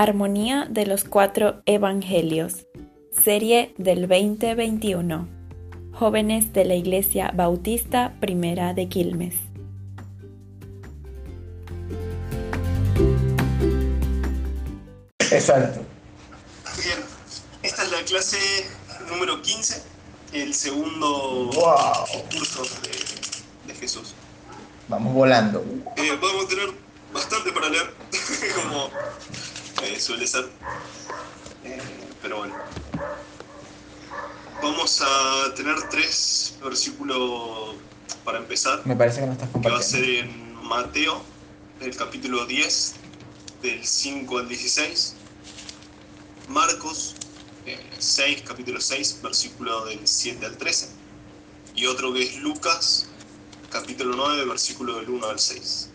Armonía de los Cuatro Evangelios, serie del 2021. Jóvenes de la Iglesia Bautista Primera de Quilmes. Exacto. Bien, esta es la clase número 15, el segundo Wow. curso de, de Jesús. Vamos volando. Eh, vamos a tener bastante para leer, como eh, suele ser. Eh, pero bueno. Vamos a tener tres versículos para empezar, Me parece que no estás que va a compartiendo. ser en Mateo, del capítulo 10, del 5 al 16. Marcos, eh, 6, capítulo 6, versículo del 7 al 13. Y otro que es Lucas, capítulo 9, versículo del 1 al 6.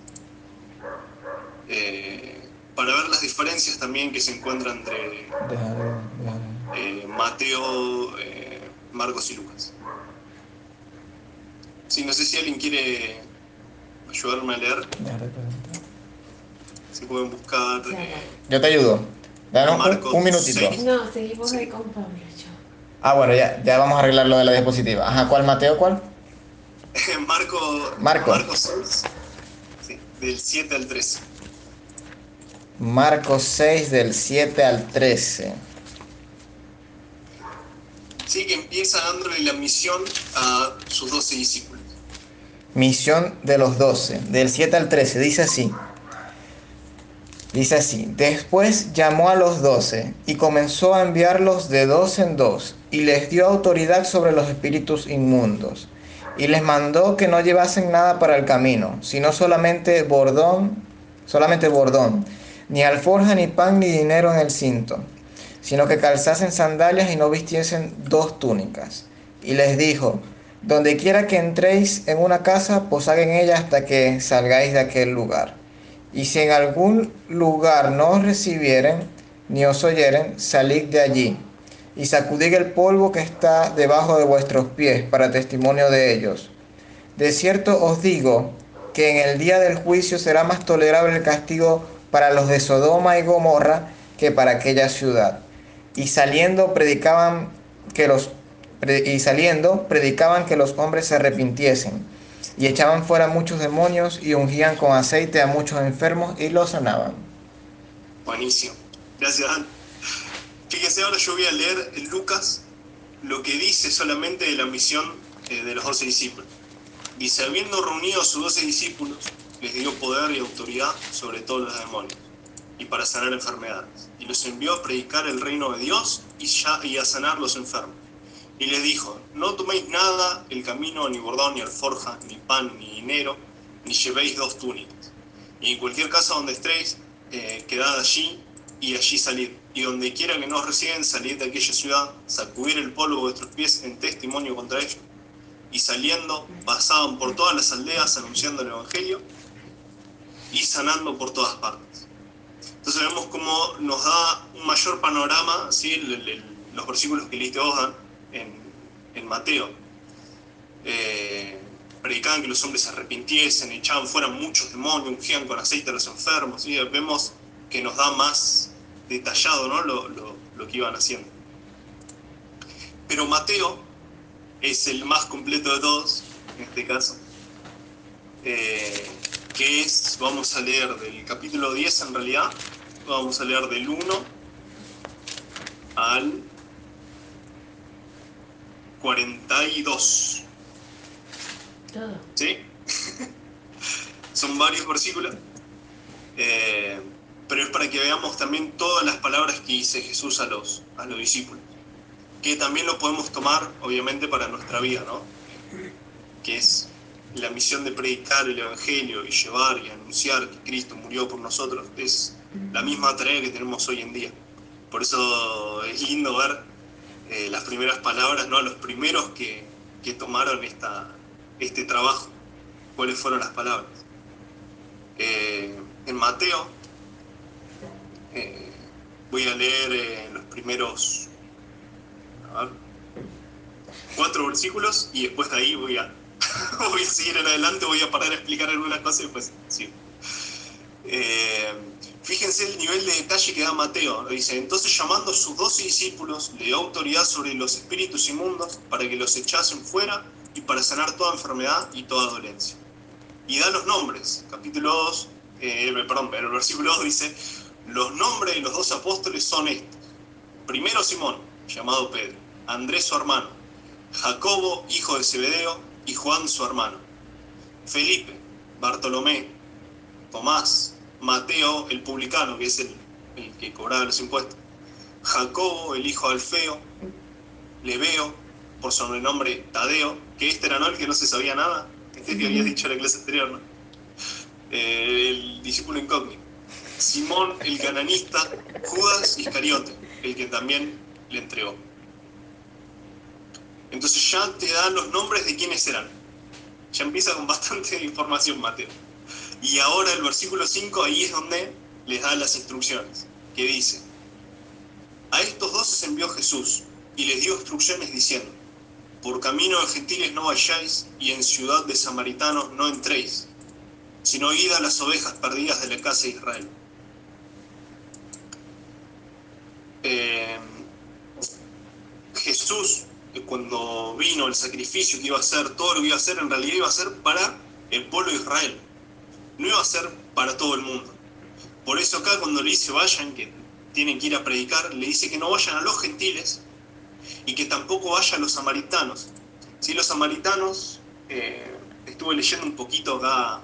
Eh, para ver las diferencias también que se encuentran entre eh, Mateo, eh, Marcos y Lucas. Sí, no sé si alguien quiere ayudarme a leer, si pueden buscar eh, Yo te ayudo. Danos un- Marcos un, minutito. seis. No, seguimos ahí con Pablo. yo. Ah, bueno, ya, ya vamos a arreglar lo de la diapositiva. Ajá, ¿cuál Mateo, cuál? Marco, Marco. Marcos 6, sí, del 7 al 13. Marcos 6 del 7 al 13. Sí, que empieza dándole la misión a sus 12 discípulos. Misión de los 12, del 7 al 13, dice así. Dice así, después llamó a los doce y comenzó a enviarlos de dos en dos y les dio autoridad sobre los espíritus inmundos y les mandó que no llevasen nada para el camino, sino solamente bordón, solamente bordón, ni alforja ni pan ni dinero en el cinto, sino que calzasen sandalias y no vistiesen dos túnicas. Y les dijo, donde quiera que entréis en una casa, posad en ella hasta que salgáis de aquel lugar. Y si en algún lugar no os recibieren, ni os oyeren, salid de allí, y sacudid el polvo que está debajo de vuestros pies, para testimonio de ellos. De cierto os digo, que en el día del juicio será más tolerable el castigo para los de Sodoma y Gomorra que para aquella ciudad. Y saliendo predicaban que los y saliendo predicaban que los hombres se arrepintiesen y echaban fuera muchos demonios y ungían con aceite a muchos enfermos y los sanaban. Buenísimo. Gracias, Dan. Fíjense, ahora yo voy a leer en Lucas lo que dice solamente de la misión eh, de los 12 discípulos. Dice, habiendo reunido a sus 12 discípulos, les dio poder y autoridad sobre todos los demonios y para sanar enfermedades. Y los envió a predicar el reino de Dios y, ya, y a sanar los enfermos. Y les dijo, no toméis nada el camino, ni bordón, ni alforja, ni pan, ni dinero, ni llevéis dos túnicas. Y en cualquier casa donde estéis, eh, quedad allí y allí salid. Y donde quiera que no os reciben, salid de aquella ciudad, sacudir el polvo de vuestros pies en testimonio contra ellos. Y saliendo, pasaban por todas las aldeas anunciando el Evangelio y sanando por todas partes. Entonces vemos cómo nos da un mayor panorama, ¿sí? Los versículos que leíste vos, Dan, en, en Mateo. Eh, predicaban que los hombres se arrepintiesen, echaban fuera muchos demonios, ungían con aceite a los enfermos. ¿sí? Vemos que nos da más detallado ¿no? lo, lo- lo que iban haciendo. Pero Mateo es el más completo de todos, en este caso, eh, que es, vamos a leer del capítulo 10 en realidad, vamos a leer del 1 al 42. Todo. ¿Sí? Son varios versículos. eh, pero es para que veamos también todas las palabras que dice Jesús a los, a los discípulos. Que también lo podemos tomar, obviamente, para nuestra vida, ¿no? Que es la misión de predicar el Evangelio y llevar y anunciar que Cristo murió por nosotros. Es la misma tarea que tenemos hoy en día. Por eso es lindo ver eh, las primeras palabras, ¿no? Los primeros que, que tomaron esta, este trabajo. ¿Cuáles fueron las palabras? Eh, en Mateo, eh, voy a leer los primeros cuatro versículos y después de ahí voy a, voy a seguir en adelante, voy a parar a explicar algunas cosas y después sigo. Eh, Fíjense el nivel de detalle que da Mateo. Dice, entonces llamando a sus doce discípulos, le dio autoridad sobre los espíritus inmundos para que los echasen fuera y para sanar toda enfermedad y toda dolencia. Y da los nombres. Capítulo 2, eh, perdón, pero el versículo 2 dice, los nombres de los dos apóstoles son estos. Primero Simón, llamado Pedro, Andrés su hermano, Jacobo, hijo de Zebedeo, y Juan su hermano, Felipe, Bartolomé, Tomás, Mateo el publicano, que es el, que cobraba los impuestos, Jacobo el hijo de Alfeo, Leveo, por sobrenombre Tadeo, que este era no el que no se sabía nada, este que había dicho en la clase anterior, ¿no? Eh, el discípulo incógnito, Simón el cananista, Judas Iscariote, el que también le entregó. Entonces ya te dan los nombres de quiénes eran. Ya empieza con bastante información, Mateo. Y ahora el versículo 5, ahí es donde les da las instrucciones, que dice, a estos dos se envió Jesús y les dio instrucciones diciendo, por camino de gentiles no vayáis y en ciudad de samaritanos no entréis, sino id a las ovejas perdidas de la casa de Israel. Eh, Jesús, cuando vino el sacrificio que iba a hacer, todo lo que iba a hacer, en realidad iba a ser para el pueblo de Israel no iba a ser para todo el mundo. Por eso acá cuando le dice vayan, que tienen que ir a predicar, le dice que no vayan a los gentiles y que tampoco vayan a los samaritanos. Si los samaritanos, eh, estuve leyendo un poquito acá,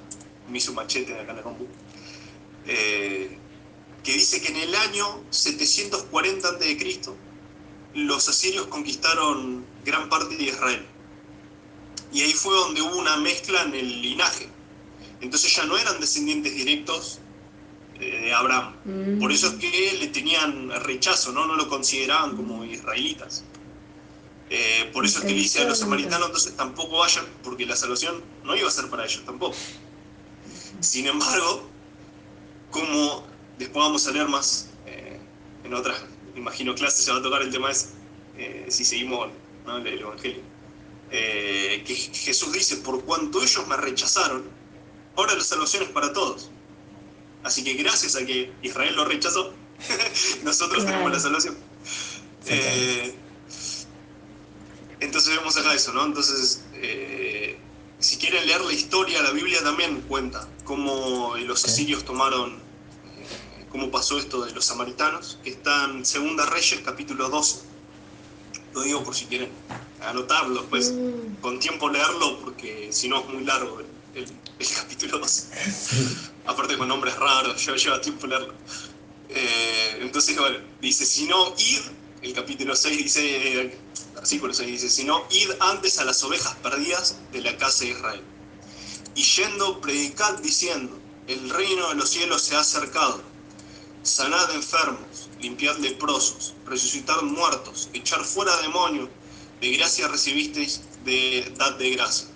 me hizo machete de acá en la compu, eh, que dice que en el año 740 a.C. los asirios conquistaron gran parte de Israel. Y ahí fue donde hubo una mezcla en el linaje. Entonces ya no eran descendientes directos eh, de Abraham. Mm. Por eso es que le tenían rechazo, ¿no? No lo consideraban como israelitas. Eh, por eso es que le dice a los samaritanos, entonces tampoco vayan, porque la salvación no iba a ser para ellos tampoco. Sin embargo, como después vamos a leer más eh, en otras, imagino, clases, se va a tocar el tema ese, si seguimos el Evangelio, que Jesús dice, por cuanto ellos me rechazaron, ahora la salvación es para todos. Así que gracias a que Israel lo rechazó, nosotros tenemos la salvación. Eh, entonces vemos acá eso, ¿no? Entonces, eh, si quieren leer la historia, la Biblia también cuenta cómo los asirios tomaron, eh, cómo pasó esto de los samaritanos, que está en Segunda Reyes, capítulo 12. Lo digo por si quieren anotarlo, pues mm. con tiempo leerlo, porque si no es muy largo el, capítulo 2. Aparte con nombres raros, yo lleva tiempo leerlo. Eh, entonces, bueno, dice, si no, id, el capítulo 6 dice, versículo 6 dice, si no, id antes a las ovejas perdidas de la casa de Israel. Y yendo, predicad diciendo, el reino de los cielos se ha acercado. Sanad enfermos, limpiad leprosos, resucitad muertos, echar fuera demonios, de gracia recibisteis, de dad de gracia.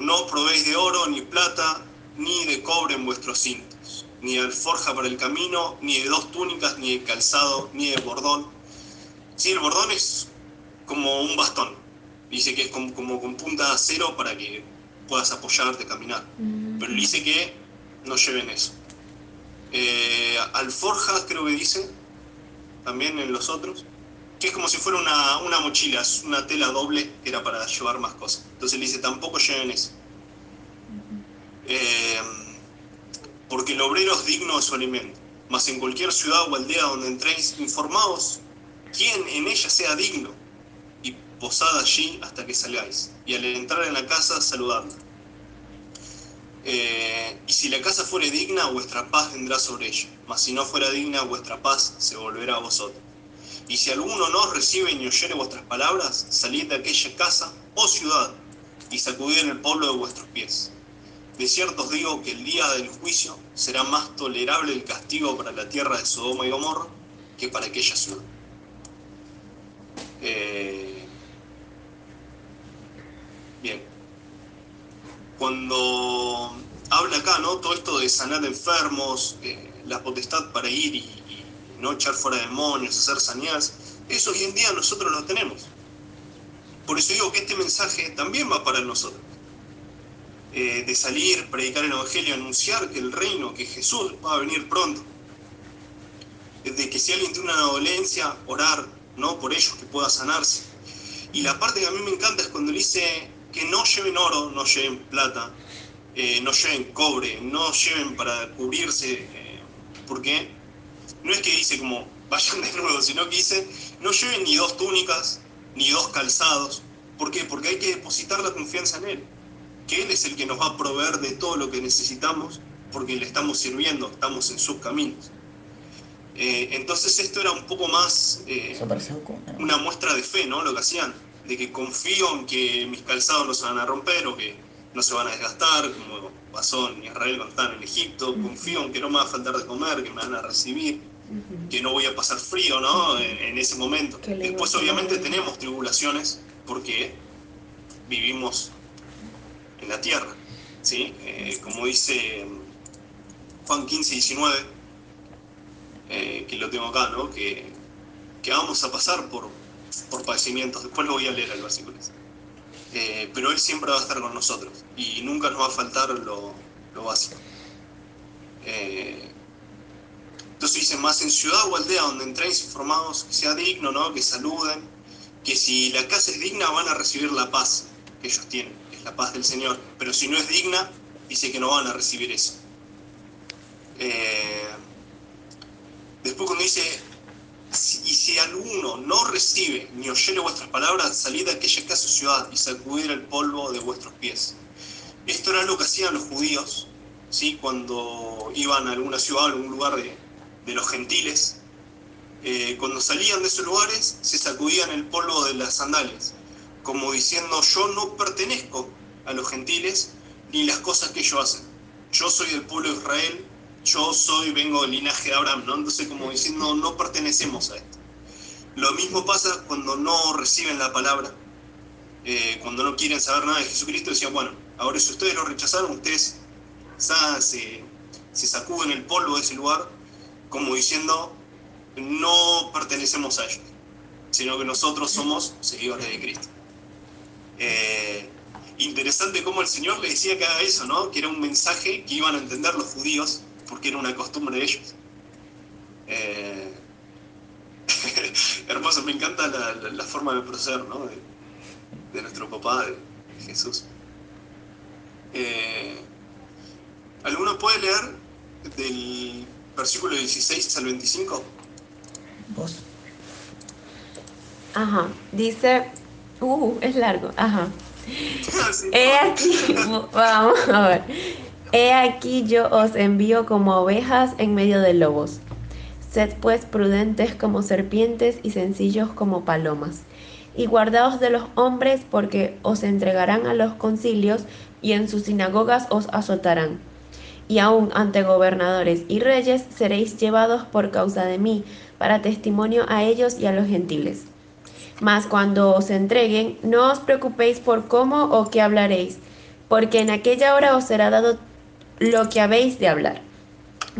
No probéis de oro, ni plata, ni de cobre en vuestros cintos, ni de alforja para el camino, ni de dos túnicas, ni de calzado, ni de bordón. Sí, el bordón es como un bastón. Dice que es como, con punta de acero para que puedas apoyarte, caminar. Mm. Pero dice que no lleven eso. Eh, alforjas creo que dice, también en los otros que es como si fuera una, mochila, es una tela doble que era para llevar más cosas. Entonces le dice, tampoco lleven eso. Eh, porque el obrero es digno de su alimento. Mas en cualquier ciudad o aldea donde entréis, informaos quién en ella sea digno, y posad allí hasta que salgáis. Y al entrar en la casa, saludadla. Eh, y si la casa fuere digna, vuestra paz vendrá sobre ella. Mas si no fuera digna, vuestra paz se volverá a vosotros. Y si alguno no os recibe ni oyere vuestras palabras, salid de aquella casa o oh ciudad y sacudid en el pueblo de vuestros pies. De cierto os digo que el día del juicio será más tolerable el castigo para la tierra de Sodoma y Gomorra que para aquella ciudad. Eh, bien. Cuando habla acá, ¿no? Todo esto de sanar enfermos, eh, la potestad para ir y, no echar fuera demonios, hacer sanidades, eso hoy en día nosotros lo tenemos. Por eso digo que este mensaje también va para nosotros. Eh, de salir, predicar el Evangelio, anunciar que el reino, que Jesús va a venir pronto. de que si alguien tiene una dolencia, orar, ¿no? Por ellos, que pueda sanarse. Y la parte que a mí me encanta es cuando dice que no lleven oro, no lleven plata, eh, no lleven cobre, no lleven para cubrirse, eh, porque no es que dice como vayan de nuevo, sino que dice no lleven ni dos túnicas, ni dos calzados. ¿Por qué? Porque hay que depositar la confianza en Él, que Él es el que nos va a proveer de todo lo que necesitamos, porque le estamos sirviendo, estamos en sus caminos. Eh, entonces esto era un poco más una muestra de fe, ¿no? Lo que hacían, de que confío en que mis calzados no se van a romper o que no se van a desgastar, como pasó en Israel cuando estaban en Egipto, confío en que no me va a faltar de comer, que me van a recibir, que no voy a pasar frío, ¿no? En, ese momento. Después obviamente tenemos tribulaciones porque vivimos en la tierra, ¿sí? Eh, como dice Juan 15, 19, eh, que lo tengo acá, ¿no? Que, que vamos a pasar por, por, padecimientos. Después lo voy a leer el versículo. Eh, pero Él siempre va a estar con nosotros y nunca nos va a faltar lo, lo básico. Eh, entonces dice, más en ciudad o aldea donde entréis informados, que sea digno, ¿no? que saluden, que si la casa es digna van a recibir la paz que ellos tienen, que es la paz del Señor. Pero si no es digna, dice que no van a recibir eso. Eh, Después cuando dice, y si alguno no recibe ni oyere vuestras palabras, salid de aquella casa ciudad y sacudid el polvo de vuestros pies. Esto era lo que hacían los judíos, ¿sí? cuando iban a alguna ciudad, a algún lugar de, los gentiles. Eh, cuando salían de esos lugares, se sacudían el polvo de las sandalias, como diciendo, yo no pertenezco a los gentiles ni las cosas que ellos hacen. Yo soy del pueblo de Israel, yo soy, vengo del linaje de Abraham, ¿no? Entonces como diciendo, no pertenecemos a esto. Lo mismo pasa cuando no reciben la palabra, eh, cuando no quieren saber nada de Jesucristo, decían, bueno, ahora si ustedes lo rechazaron, ustedes se, se sacuden el polvo de ese lugar, como diciendo, no pertenecemos a ellos, sino que nosotros somos seguidores de Cristo. Eh, interesante cómo el Señor le decía que haga eso, ¿no? Que era un mensaje que iban a entender los judíos porque era una costumbre de ellos. Eh, hermoso, me encanta la, forma de proceder ¿no? de, nuestro papá, de, Jesús. Eh, ¿Alguno puede leer del versículo 16 al 25? ¿Vos? Ajá, dice, uh, es largo, ajá. He aquí, vamos a ver. He aquí yo os envío como ovejas en medio de lobos. Sed pues prudentes como serpientes y sencillos como palomas. Y guardaos de los hombres porque os entregarán a los concilios y en sus sinagogas os azotarán. Y aun ante gobernadores y reyes seréis llevados por causa de mí, para testimonio a ellos y a los gentiles. Mas cuando os entreguen, no os preocupéis por cómo o qué hablaréis, porque en aquella hora os será dado lo que habéis de hablar.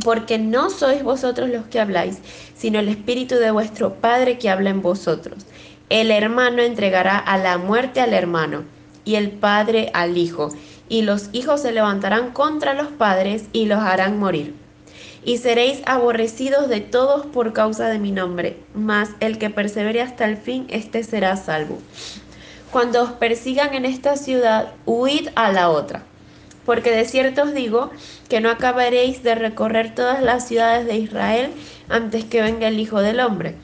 Porque no sois vosotros los que habláis, sino el Espíritu de vuestro Padre que habla en vosotros. El hermano entregará a la muerte al hermano, y el Padre al Hijo, y los hijos se levantarán contra los padres y los harán morir. Y seréis aborrecidos de todos por causa de mi nombre, mas el que persevere hasta el fin, éste será salvo. Cuando os persigan en esta ciudad, huid a la otra porque de cierto os digo que no acabaréis de recorrer todas las ciudades de Israel antes que venga el Hijo del Hombre.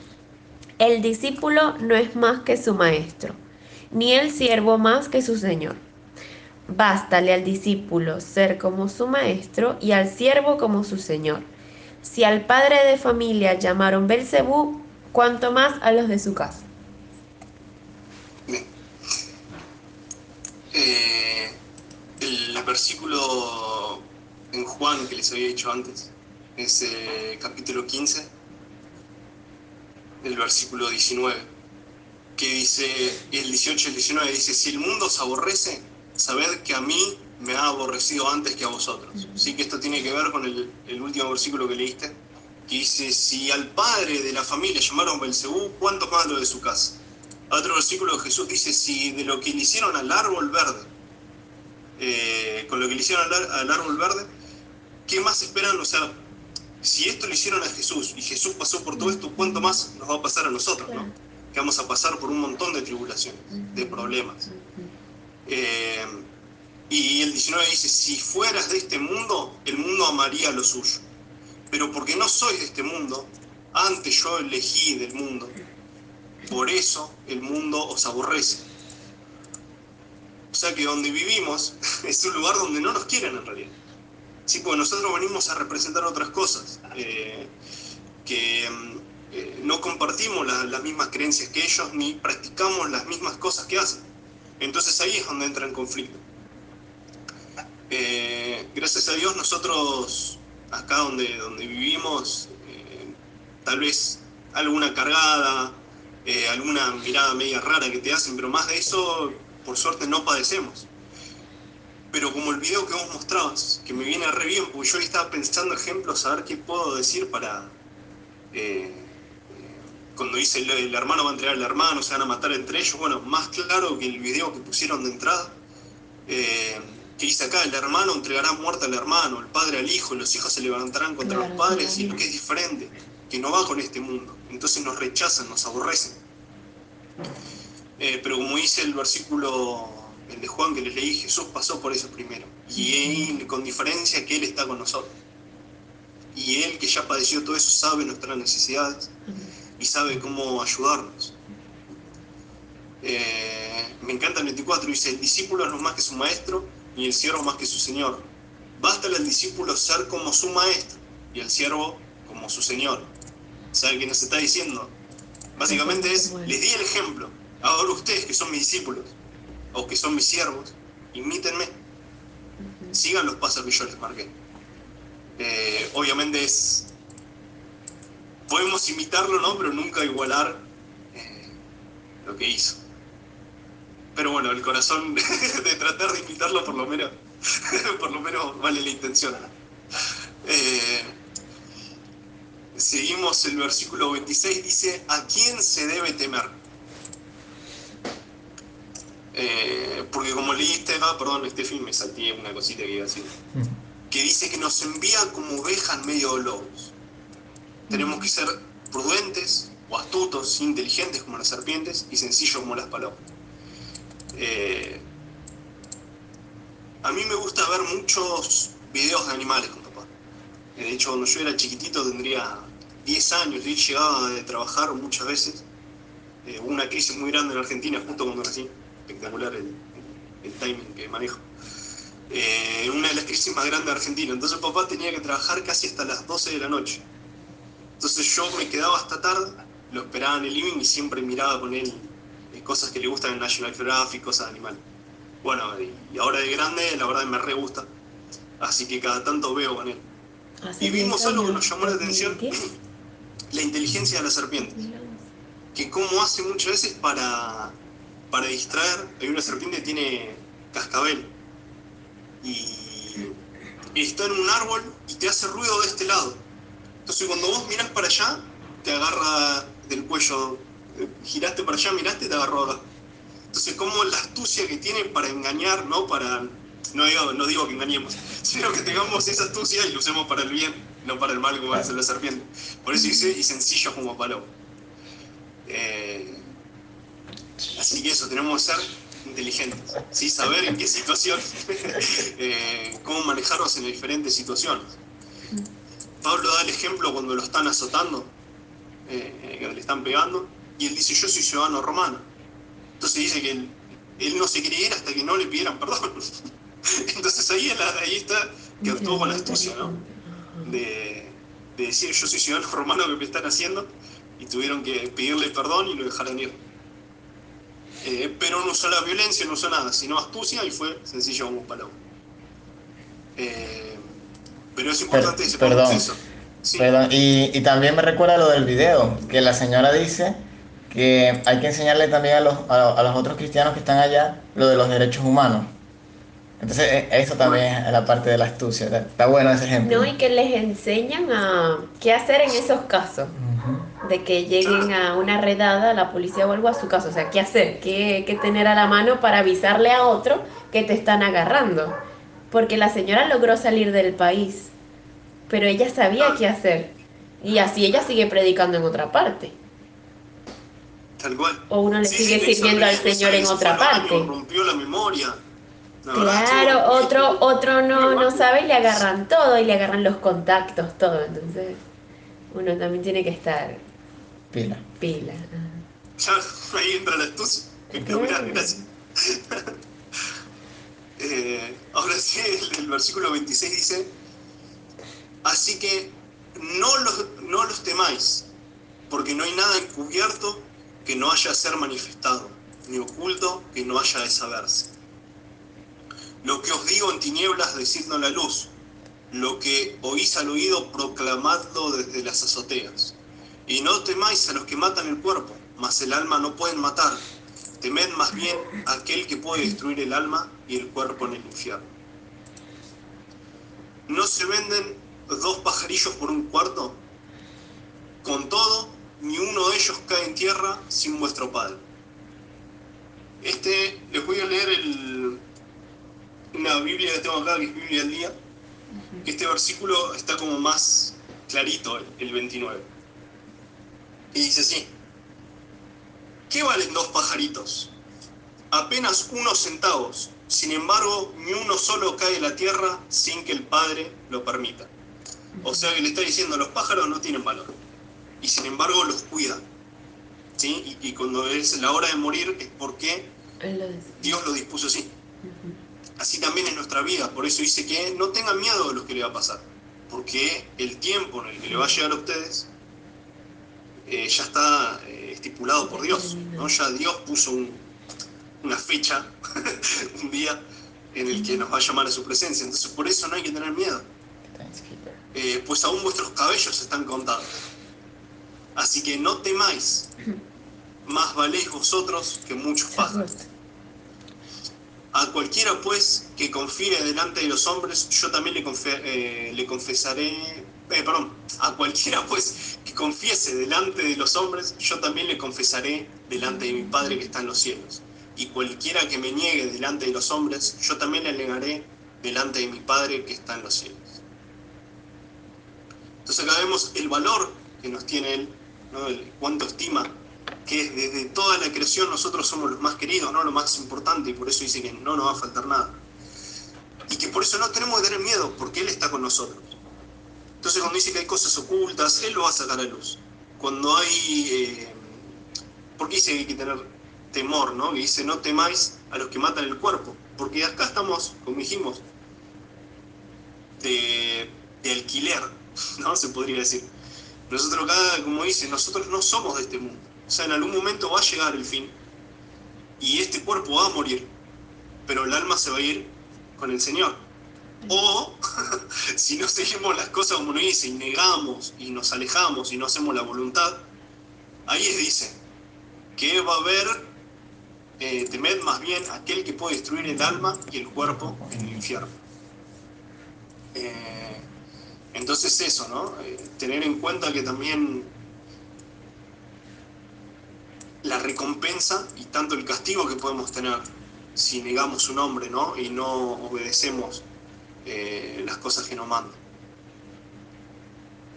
El discípulo no es más que su maestro, ni el siervo más que su señor. Bástale al discípulo ser como su maestro y al siervo como su señor. Si al padre de familia llamaron Belcebú, cuanto más a los de su casa. Eh, el versículo en Juan que les había dicho antes es eh, capítulo 15, el versículo 19, que dice, el 18 y el 19 dice, si el mundo os aborrece, sabed que a mí me ha aborrecido antes que a vosotros. Sí que esto tiene que ver con el, el último versículo que leíste, que dice, si al padre de la familia llamaron Belcebú, ¿cuánto más lo de su casa? Otro versículo de Jesús dice, si de lo que le hicieron al árbol verde, eh, con lo que le hicieron al, árbol verde, ¿qué más esperan? O sea, si esto lo hicieron a Jesús y Jesús pasó por todo esto, ¿cuánto más nos va a pasar a nosotros? ¿no? Que vamos a pasar por un montón de tribulaciones, de problemas. Eh, y el 19 dice, si fueras de este mundo, el mundo amaría lo suyo. Pero porque no sois de este mundo, antes yo elegí del mundo. Por eso el mundo os aborrece. O sea que donde vivimos es un lugar donde no nos quieren en realidad. Sí, porque nosotros venimos a representar otras cosas, eh, que eh, no compartimos las mismas creencias que ellos ni practicamos las mismas cosas que hacen. Entonces ahí es donde entra en conflicto. Eh, gracias a Dios nosotros acá donde, donde vivimos, tal vez alguna cargada, alguna mirada media rara que te hacen, pero más de eso por suerte no padecemos. Pero como el video que vos mostrabas, que me viene re bien, porque yo estaba pensando ejemplos a ver qué puedo decir para... Eh, eh, cuando dice el, hermano va a entregar al hermano, se van a matar entre ellos, bueno, más claro que el video que pusieron de entrada, eh, que dice acá, el hermano entregará muerte al hermano, el padre al hijo, los hijos se levantarán contra los padres, y lo que es diferente, que no va con este mundo. Entonces nos rechazan, nos aborrecen. Eh, pero como dice el versículo el de Juan que les leí, Jesús pasó por eso primero. Y él, con diferencia que Él está con nosotros. Y Él que ya padeció todo eso sabe nuestras necesidades y sabe cómo ayudarnos. Eh, me encanta el 24, dice, el discípulo no es más que su maestro y el siervo más que su señor. Basta al discípulo ser como su maestro y el siervo como su señor. ¿Sabe qué nos está diciendo? Básicamente es, les di el ejemplo, Ahora ustedes que son mis discípulos o que son mis siervos, imítenme. Sigan los pasos que yo les marqué. Eh, obviamente es... Podemos imitarlo, ¿no? Pero nunca igualar eh, lo que hizo. Pero bueno, el corazón de tratar de imitarlo por lo menos, por lo menos vale la intención. Eh, seguimos el versículo 26, dice, ¿a quién se debe temer? Eh, porque como leíste, ah, perdón, este film me salté una cosita que iba a decir, que dice que nos envía como ovejas en medio de lobos. Tenemos que ser prudentes o astutos, inteligentes como las serpientes y sencillos como las palomas. Eh, a mí me gusta ver muchos videos de animales con papá. De hecho, cuando yo era chiquitito, tendría 10 años, y llegaba de trabajar muchas veces. Eh, hubo una crisis muy grande en Argentina justo cuando nací espectacular el, timing que manejo. Eh, una de las crisis más grandes de Argentina. Entonces papá tenía que trabajar casi hasta las 12 de la noche. Entonces yo me quedaba hasta tarde, lo esperaba en el living y siempre miraba con él eh, cosas que le gustan en National Geographic, cosas de animal. Bueno, y ahora de grande la verdad me re gusta. Así que cada tanto veo con él. Y vimos algo que nos llamó la atención, la inteligencia de la serpiente. Que como hace muchas veces para para distraer, hay una serpiente que tiene cascabel y está en un árbol y te hace ruido de este lado. Entonces cuando vos mirás para allá, te agarra del cuello, eh, giraste para allá, miraste y te agarró acá. Entonces como la astucia que tiene para engañar, no para, no digo, no digo que engañemos, sino que tengamos esa astucia y lo usemos para el bien, no para el mal como hace la serpiente. Por eso dice, y sencillo como paloma. Eh, Así que eso, tenemos que ser inteligentes, ¿sí? saber en qué situación, eh, cómo manejarnos en diferentes situaciones. Pablo da el ejemplo cuando lo están azotando, eh, le están pegando, y él dice, yo soy ciudadano romano. Entonces dice que él, no se quería hasta que no le pidieran perdón. Entonces ahí, ahí está que actuó con la astucia, ¿no? De, de decir, yo soy ciudadano romano que me están haciendo, y tuvieron que pedirle perdón y lo dejaron ir. Eh, pero no usó la violencia, no usó nada, sino astucia y fue sencillo como un paloma. Eh, pero es importante ese perdón, eso. Perdón. Y, y, también me recuerda lo del video, que la señora dice que hay que enseñarle también a los, a, los otros cristianos que están allá lo de los derechos humanos. Entonces, e, eso también es la parte de la astucia. Está bueno ese ejemplo. No, y que les enseñan a qué hacer en esos casos de que lleguen a una redada, la policía o algo a su casa. O sea, ¿qué hacer? ¿Qué, qué tener a la mano para avisarle a otro que te están agarrando? Porque la señora logró salir del país, pero ella sabía qué hacer. Y así ella sigue predicando en otra parte. Tal cual. O uno le Sí, sigue sí, sirviendo al Señor en otra parte. Rompió la memoria. Claro, otro, otro no, no sabe y le agarran todo y le agarran los contactos, todo. Entonces, uno también tiene que estar Pila. pila. Claro, ahí entra la astucia. Gracias. Eh, ahora sí, el, el versículo 26 dice, así que no los, no los temáis, porque no hay nada encubierto que no haya de ser manifestado, ni oculto que no haya de saberse. Lo que os digo en tinieblas, decidlo a la luz. Lo que oís al oído, proclamadlo desde las azoteas. Y no temáis a los que matan el cuerpo, mas el alma no pueden matar. Temed más bien a aquel que puede destruir el alma y el cuerpo en el infierno. ¿No se venden dos pajarillos por un cuarto? Con todo, ni uno de ellos cae en tierra sin vuestro Padre. Este, les voy a leer el, una Biblia que tengo acá, que es Biblia al día, que este versículo está como más clarito, el, el 29. Y dice así, ¿qué valen dos pajaritos? Apenas unos centavos, sin embargo, ni uno solo cae a la tierra sin que el Padre lo permita. O sea que le está diciendo, los pájaros no tienen valor, y sin embargo los cuida. ¿Sí? Y, y cuando es la hora de morir es porque. Dios lo dispuso así. Ujú. Así también es nuestra vida, por eso dice que no tengan miedo de lo que le va a pasar, porque el tiempo en el que le va a llegar a ustedes eh, ya está eh, estipulado por Dios, ¿no? Ya Dios puso un- una fecha, un día en el que nos va a llamar a su presencia, entonces por eso no hay que tener miedo, eh, pues aún vuestros cabellos están contados. Así que no temáis, más valéis vosotros que muchos pájaros. A cualquiera pues que confíe delante de los hombres, yo también le, eh, le confesaré, eh, perdón, a cualquiera pues que confiese delante de los hombres, yo también le confesaré delante de mi Padre que está en los cielos. Y cualquiera que me niegue delante de los hombres, yo también le negaré delante de mi Padre que está en los cielos. Entonces acá vemos el valor que nos tiene Él, ¿no? el, cuánto estima que desde toda la creación nosotros somos los más queridos, no lo más importante, y por eso dice que no nos va a faltar nada. Y que por eso no tenemos que tener miedo, porque Él está con nosotros. Entonces cuando dice que hay cosas ocultas, Él lo va a sacar a luz. Cuando hay... Eh, ¿Por qué dice que hay que tener temor? ¿no? Que dice, no temáis a los que matan el cuerpo. Porque acá estamos, como dijimos, de, de alquiler, ¿no? Se podría decir. Nosotros acá, como dice, nosotros no somos de este mundo. O sea, en algún momento va a llegar el fin y este cuerpo va a morir, pero el alma se va a ir con el Señor. O si no seguimos las cosas como nos dice y negamos y nos alejamos y no hacemos la voluntad, ahí es dice que va a haber, eh, temed más bien aquel que puede destruir el alma y el cuerpo en el infierno. Eh, entonces eso, ¿no? Eh, tener en cuenta que también la recompensa y tanto el castigo que podemos tener si negamos su nombre, ¿no? Y no obedecemos eh, las cosas que nos mandan.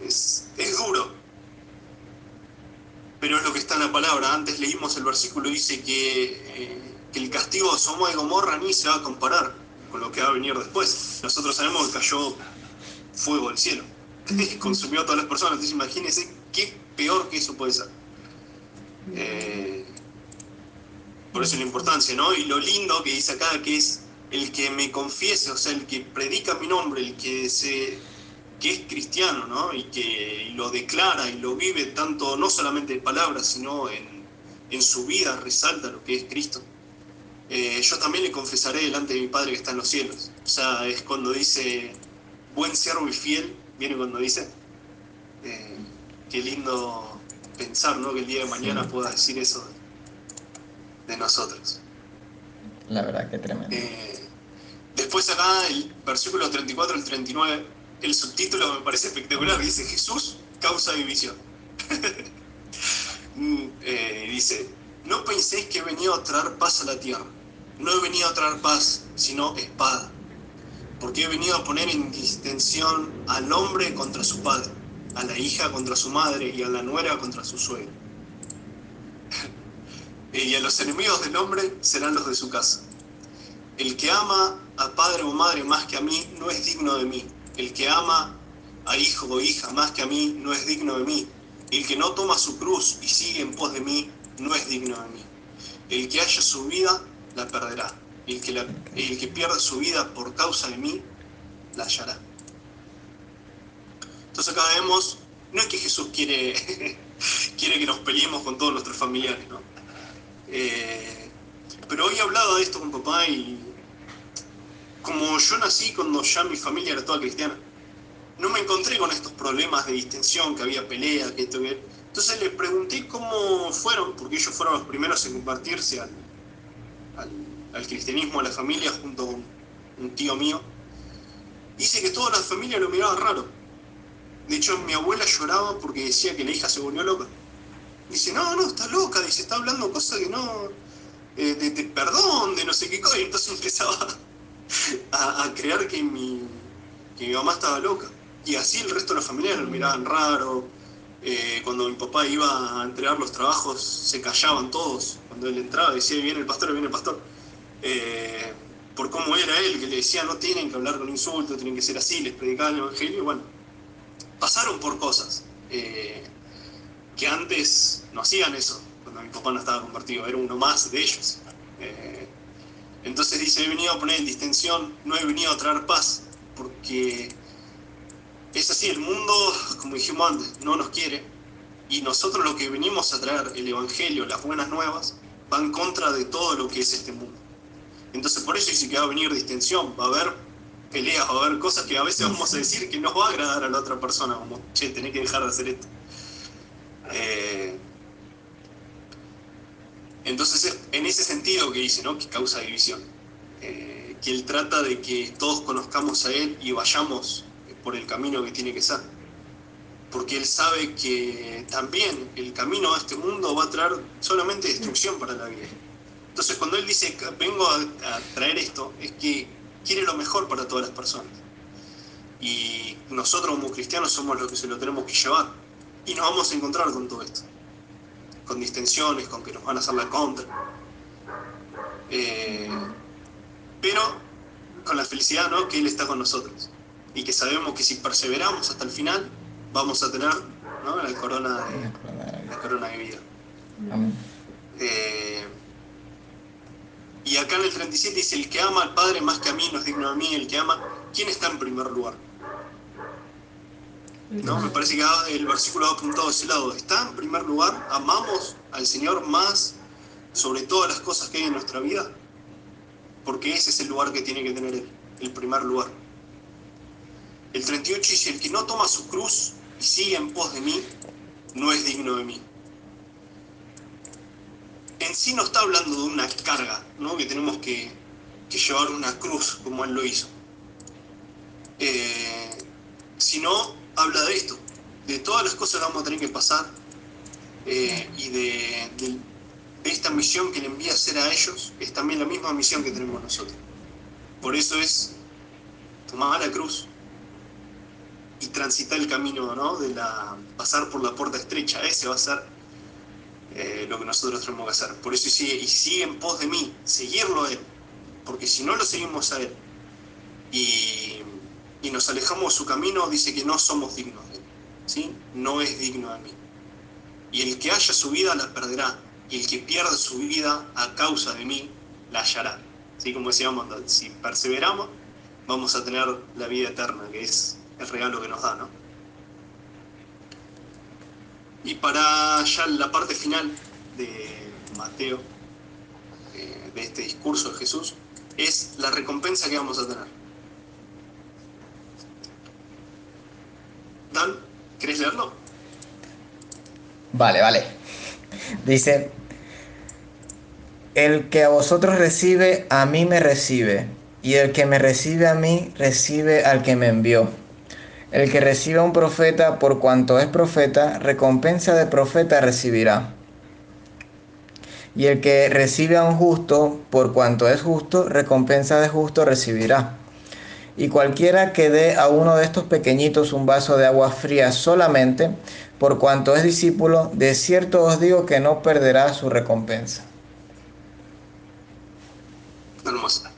Es, es duro, pero es lo que está en la palabra. Antes leímos el versículo, dice que, eh, que el castigo de Sodoma y Gomorra ni se va a comparar con lo que va a venir después. Nosotros sabemos que cayó fuego del cielo consumió a todas las personas. Entonces imagínense qué peor que eso puede ser. Eh, por eso la importancia, ¿no? Y lo lindo que dice acá, que es el que me confiese, o sea, el que predica mi nombre, el que se que es cristiano, ¿no? Y que lo declara y lo vive tanto, no solamente en palabras, sino en, en su vida, resalta lo que es Cristo. Eh, yo también le confesaré delante de mi Padre que está en los cielos. O sea, es cuando dice, buen siervo y fiel, viene cuando dice, eh, qué lindo pensar, ¿no? Que el día de mañana pueda decir eso de, de nosotros. La verdad que tremendo. Eh, después acá el versículo 34 al 39, el subtítulo me parece espectacular, dice Jesús causa división. Mm, eh, dice, no penséis que he venido a traer paz a la tierra, no he venido a traer paz, sino espada. porque he venido a poner en distensión al hombre contra su padre, a la hija contra su madre y a la nuera contra su suegra. y a los enemigos del hombre serán los de su casa. El que ama a padre o madre más que a mí no es digno de mí. El que ama a hijo o hija más que a mí no es digno de mí. El que no toma su cruz y sigue en pos de mí no es digno de mí. El que haya su vida la perderá. El que, el que pierda su vida por causa de mí la hallará. Entonces acá vemos, no es que Jesús quiere, quiere que nos peleemos con todos nuestros familiares, ¿no? Eh, pero hoy he hablado de esto con papá y como yo nací cuando ya mi familia era toda cristiana, no me encontré con estos problemas de distensión, que había pelea, que esto, que... Entonces le pregunté cómo fueron, porque ellos fueron los primeros en compartirse al, al, cristianismo, a la familia, junto con un tío mío. Dice que toda la familia lo miraba raro. De hecho, mi abuela lloraba porque decía que la hija se volvió loca. Dice, no, no, está loca, dice, está hablando cosas que no, eh, de, perdón, de no sé qué cosa. Y entonces empezaba a, creer que mi, que mi mamá estaba loca. Y así el resto de la familia lo miraban raro. Eh, cuando mi papá iba a entregar los trabajos, se callaban todos. Cuando él entraba, decía, viene el pastor, viene el pastor. Eh, por cómo era él, que le decía, no tienen que hablar con insultos, tienen que ser así, les predicaban el evangelio. Y bueno, pasaron por cosas que antes no hacían eso, cuando mi papá no estaba compartido, era uno más de ellos. Eh, entonces dice, he venido a poner en distensión, no he venido a traer paz, porque es así, el mundo, como dijimos antes, no nos quiere, y nosotros lo que venimos a traer, el Evangelio, las buenas nuevas, va en contra de todo lo que es este mundo. Entonces por eso dice que va a venir distensión, va a haber peleas, a haber cosas que a veces vamos a decir que nos va a agradar a la otra persona, como, che, tenés que dejar de hacer esto. Eh, entonces, en ese sentido que dice, ¿no? Que causa división. Eh, que él trata de que todos conozcamos a él y vayamos por el camino que tiene que ser. Porque él sabe que también el camino a este mundo va a traer solamente destrucción para la vida. Entonces, cuando él dice, vengo a, traer esto, es que quiere lo mejor para todas las personas. Y nosotros como cristianos somos los que se lo tenemos que llevar y nos vamos a encontrar con todo esto. Con distensiones, con que nos van a hacer la contra. Eh, pero con la felicidad ¿no? que Él está con nosotros. Y que sabemos que si perseveramos hasta el final, vamos a tener la, corona de, la corona de vida. Eh, y acá en el 37 dice, el que ama al Padre más que a mí no es digno de mí, el que ama, ¿quién está en primer lugar? ¿no? Me parece que el versículo ha apuntado a ese lado. Está en primer lugar, amamos al Señor más sobre todas las cosas que hay en nuestra vida, porque ese es el lugar que tiene que tener Él, el primer lugar. El 38 dice, el que no toma su cruz y sigue en pos de mí, no es digno de mí. En sí no está hablando de una carga, ¿no? que tenemos que, llevar una cruz como Él lo hizo, eh, sino habla de esto, de todas las cosas que vamos a tener que pasar eh, y de, esta misión que le envía a hacer a ellos, es también la misma misión que tenemos nosotros. Por eso es tomar la cruz y transitar el camino, ¿no? De la, pasar por la puerta estrecha, ese va a ser eh, lo que nosotros tenemos que hacer. Por eso sigue, y sigue en pos de mí, seguirlo a Él, porque si no lo seguimos a Él y y nos alejamos de su camino, dice que no somos dignos de él. ¿sí? No es digno de mí. Y el que haya su vida la perderá, y el que pierda su vida a causa de mí la hallará. ¿Sí? Como decíamos, si perseveramos, vamos a tener la vida eterna, que es el regalo que nos da. ¿no? Y para ya la parte final de Mateo, eh, de este discurso de Jesús, es la recompensa que vamos a tener. Dan, ¿querés leerlo? Vale, vale. Dice, el que a vosotros recibe, a mí me recibe, y el que me recibe a mí, recibe al que me envió. El que recibe a un profeta por cuanto es profeta, recompensa de profeta recibirá. Y el que recibe a un justo por cuanto es justo, recompensa de justo recibirá. Y cualquiera que dé a uno de estos pequeñitos un vaso de agua fría solamente, por cuanto es discípulo, de cierto os digo que no perderá su recompensa. Hermosa.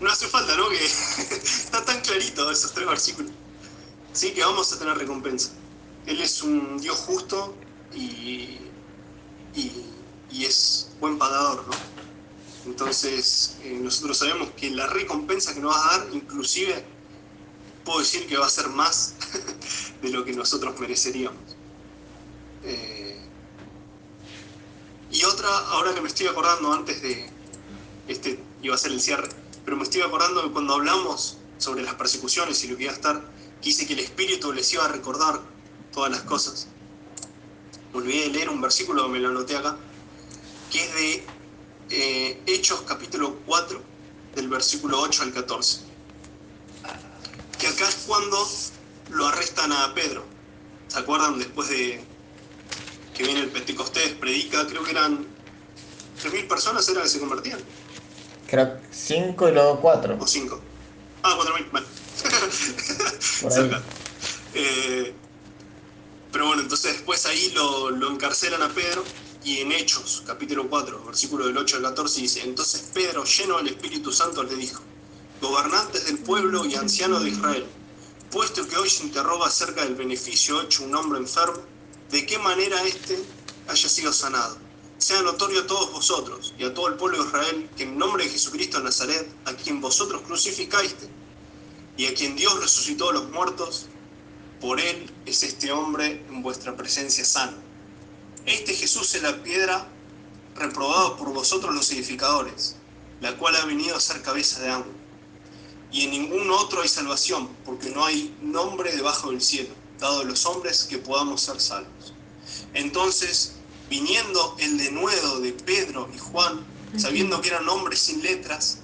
No hace falta, ¿no? Que está tan clarito esos tres versículos. Sí, que vamos a tener recompensa. Él es un Dios justo y, y, es buen pagador, ¿no? Entonces, eh, nosotros sabemos que la recompensa que nos va a dar, inclusive, puedo decir que va a ser más de lo que nosotros mereceríamos. Eh, y otra, ahora que me estoy acordando antes de, este iba a ser el cierre, pero me estoy acordando que cuando hablamos sobre las persecuciones y lo que iba a estar, quise que el Espíritu les iba a recordar todas las cosas. Me olvidé de leer un versículo, me lo anoté acá, que es de eh, Hechos capítulo 4, del versículo 8 al 14. Que acá es cuando lo arrestan a Pedro. ¿Se acuerdan? Después de que viene el Pentecostés, predica, creo que eran 3.000 personas eran que se convertían. Creo 5 y luego 4. O 5. Ah, 4.000, bueno. eh, pero bueno, entonces después ahí lo, lo, encarcelan a Pedro y en Hechos, capítulo 4, versículo del 8 al 14 dice, entonces Pedro, lleno del Espíritu Santo, le dijo, gobernantes del pueblo y ancianos de Israel, puesto que hoy se interroga acerca del beneficio hecho un hombre enfermo, de qué manera éste haya sido sanado. Sea notorio a todos vosotros y a todo el pueblo de Israel que en nombre de Jesucristo de Nazaret, a quien vosotros crucificaste y a quien Dios resucitó de los muertos, por él es este hombre en vuestra presencia sano. Este Jesús es la piedra reprobada por vosotros los edificadores, la cual ha venido a ser cabeza de ángulo. Y en ningún otro hay salvación, porque no hay nombre debajo del cielo, dado a los hombres que podamos ser salvos. Entonces, viniendo el denuedo de Pedro y Juan, sabiendo que eran hombres sin letras,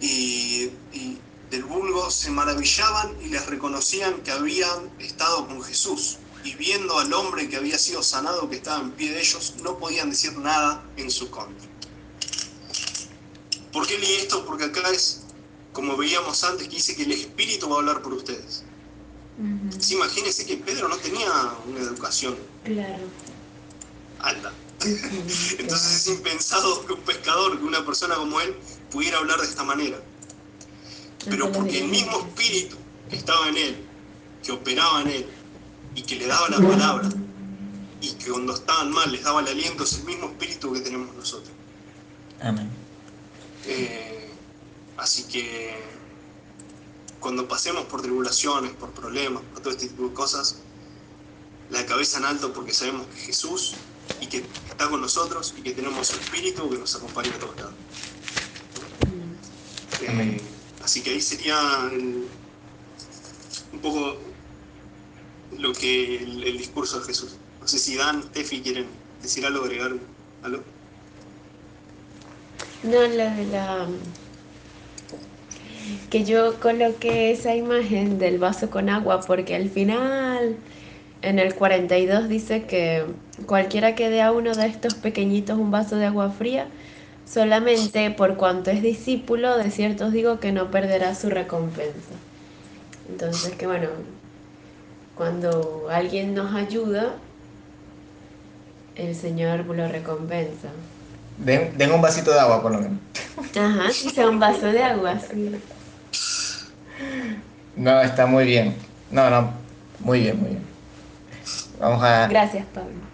y, y del vulgo se maravillaban y les reconocían que habían estado con Jesús y viendo al hombre que había sido sanado que estaba en pie de ellos, no podían decir nada en su contra. ¿Por qué leí esto? Porque acá es, como veíamos antes, que dice que el Espíritu va a hablar por ustedes. imagínense que Pedro no tenía una educación claro. alta. Entonces es impensado que un pescador, que una persona como él, pudiera hablar de esta manera. Pero porque el mismo espíritu que estaba en él, que operaba en él, y que le daba la palabra y que cuando estaban mal les daba el aliento, es el mismo espíritu que tenemos nosotros. Amén. Eh, así que cuando pasemos por tribulaciones, por problemas, por todo este tipo de cosas, la cabeza en alto porque sabemos que Jesús y que está con nosotros y que tenemos su espíritu que nos acompaña a todos lados. Eh, así que ahí sería un poco lo que el, discurso de Jesús. No sé si Dan, Tefi quieren decir algo, agregar algo. No, la de la que yo coloqué esa imagen del vaso con agua porque al final en el 42 dice que cualquiera que dé a uno de estos pequeñitos un vaso de agua fría, solamente por cuanto es discípulo, de cierto os digo que no perderá su recompensa. Entonces, que bueno, cuando alguien nos ayuda, el Señor lo recompensa. Den, un vasito de agua, por lo menos. Ajá, sí, sea un vaso de agua, No, está muy bien. No, no, muy bien, muy bien. Vamos a... Gracias, Pablo.